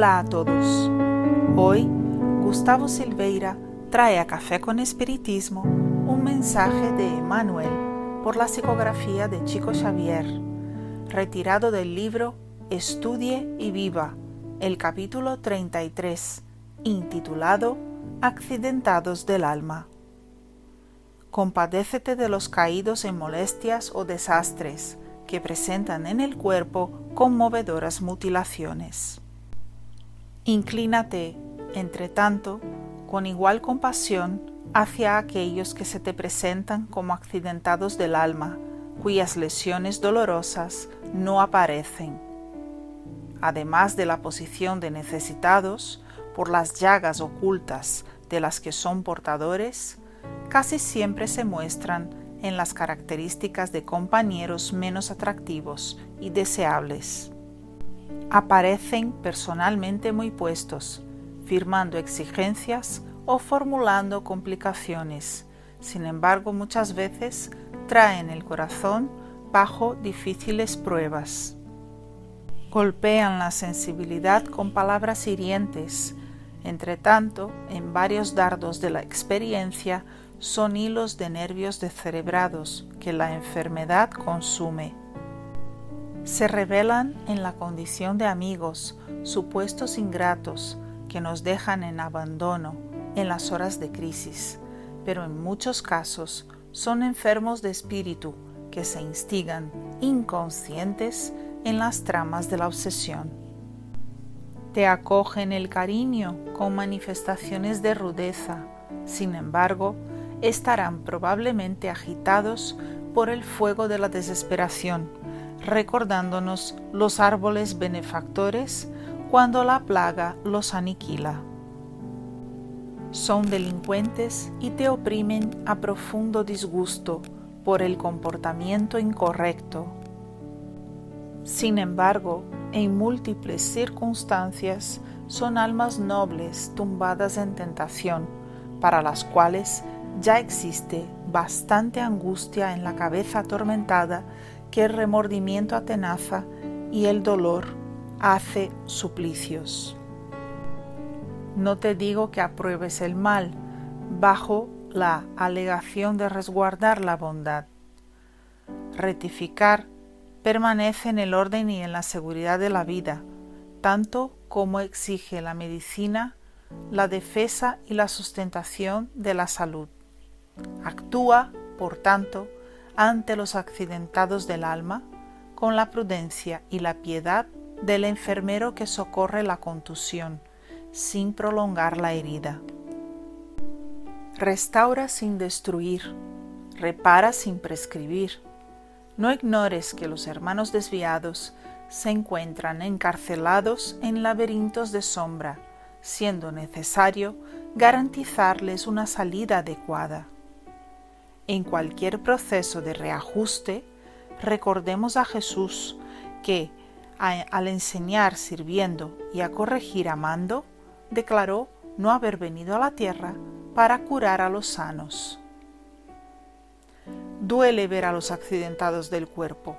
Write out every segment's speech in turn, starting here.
Hola a todos. Hoy Gustavo Silveira trae a Café con Espiritismo un mensaje de Emmanuel por la psicografía de Chico Xavier, retirado del libro Estudie y Viva, el capítulo 33, intitulado Accidentados del Alma. Compadécete de los caídos en molestias o desastres que presentan en el cuerpo conmovedoras mutilaciones. Inclínate, entre tanto, con igual compasión hacia aquellos que se te presentan como accidentados del alma, cuyas lesiones dolorosas no aparecen. Además de la posición de necesitados, por las llagas ocultas de las que son portadores, casi siempre se muestran en las características de compañeros menos atractivos y deseables aparecen personalmente muy puestos, firmando exigencias o formulando complicaciones. Sin embargo, muchas veces traen el corazón bajo difíciles pruebas. Golpean la sensibilidad con palabras hirientes. Entre tanto, en varios dardos de la experiencia son hilos de nervios descerebrados que la enfermedad consume se revelan en la condición de amigos, supuestos ingratos, que nos dejan en abandono en las horas de crisis, pero en muchos casos son enfermos de espíritu que se instigan inconscientes en las tramas de la obsesión. Te acogen el cariño con manifestaciones de rudeza, sin embargo, estarán probablemente agitados por el fuego de la desesperación recordándonos los árboles benefactores cuando la plaga los aniquila. Son delincuentes y te oprimen a profundo disgusto por el comportamiento incorrecto. Sin embargo, en múltiples circunstancias son almas nobles tumbadas en tentación, para las cuales ya existe bastante angustia en la cabeza atormentada que el remordimiento atenaza y el dolor hace suplicios. No te digo que apruebes el mal bajo la alegación de resguardar la bondad. Rectificar permanece en el orden y en la seguridad de la vida, tanto como exige la medicina, la defensa y la sustentación de la salud. Actúa, por tanto, ante los accidentados del alma con la prudencia y la piedad del enfermero que socorre la contusión, sin prolongar la herida. Restaura sin destruir, repara sin prescribir. No ignores que los hermanos desviados se encuentran encarcelados en laberintos de sombra, siendo necesario garantizarles una salida adecuada. En cualquier proceso de reajuste, recordemos a Jesús que, al enseñar sirviendo y a corregir amando, declaró no haber venido a la tierra para curar a los sanos. Duele ver a los accidentados del cuerpo.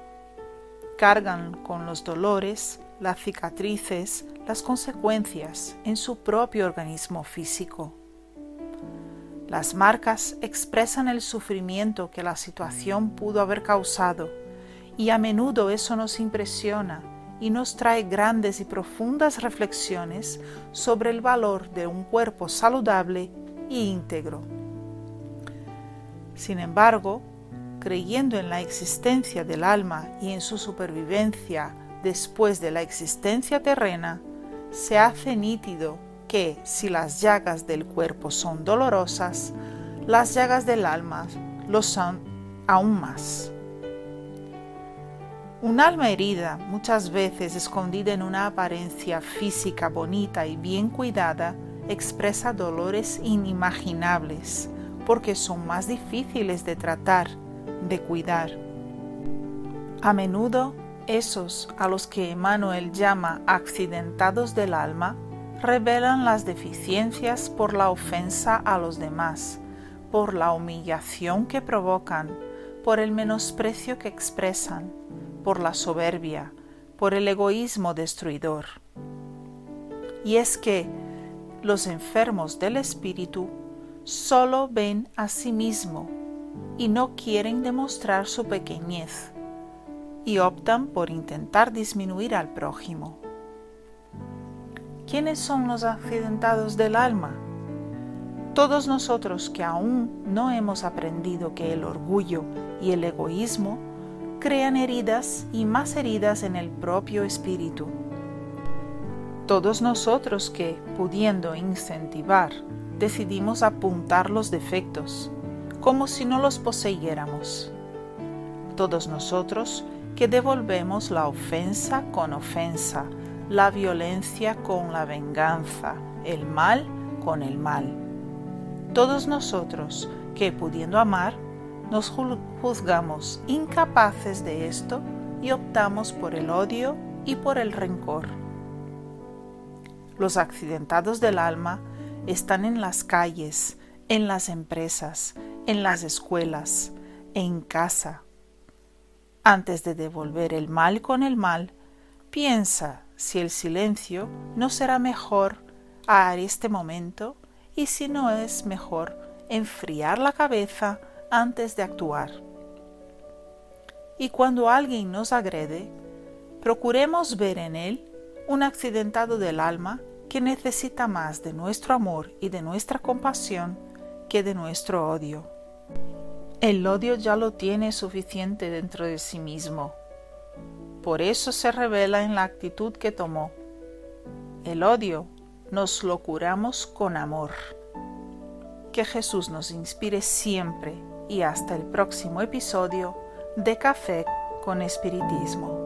Cargan con los dolores, las cicatrices, las consecuencias en su propio organismo físico. Las marcas expresan el sufrimiento que la situación pudo haber causado y a menudo eso nos impresiona y nos trae grandes y profundas reflexiones sobre el valor de un cuerpo saludable e íntegro. Sin embargo, creyendo en la existencia del alma y en su supervivencia después de la existencia terrena, se hace nítido que si las llagas del cuerpo son dolorosas, las llagas del alma lo son aún más. Un alma herida, muchas veces escondida en una apariencia física bonita y bien cuidada, expresa dolores inimaginables, porque son más difíciles de tratar, de cuidar. A menudo, esos a los que Emmanuel llama accidentados del alma revelan las deficiencias por la ofensa a los demás, por la humillación que provocan, por el menosprecio que expresan, por la soberbia, por el egoísmo destruidor. y es que los enfermos del espíritu solo ven a sí mismo y no quieren demostrar su pequeñez y optan por intentar disminuir al prójimo. ¿Quiénes son los accidentados del alma? Todos nosotros que aún no hemos aprendido que el orgullo y el egoísmo crean heridas y más heridas en el propio espíritu. Todos nosotros que, pudiendo incentivar, decidimos apuntar los defectos, como si no los poseyéramos. Todos nosotros que devolvemos la ofensa con ofensa, la violencia con la venganza, el mal con el mal. Todos nosotros que pudiendo amar, nos juzgamos incapaces de esto y optamos por el odio y por el rencor. Los accidentados del alma están en las calles, en las empresas, en las escuelas, en casa. Antes de devolver el mal con el mal, piensa si el silencio no será mejor a este momento y si no es mejor enfriar la cabeza antes de actuar. Y cuando alguien nos agrede, procuremos ver en él un accidentado del alma que necesita más de nuestro amor y de nuestra compasión que de nuestro odio. El odio ya lo tiene suficiente dentro de sí mismo. Por eso se revela en la actitud que tomó. El odio nos lo curamos con amor. Que Jesús nos inspire siempre y hasta el próximo episodio de Café con Espiritismo.